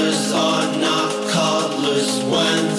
colors are not colors. When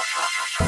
ハ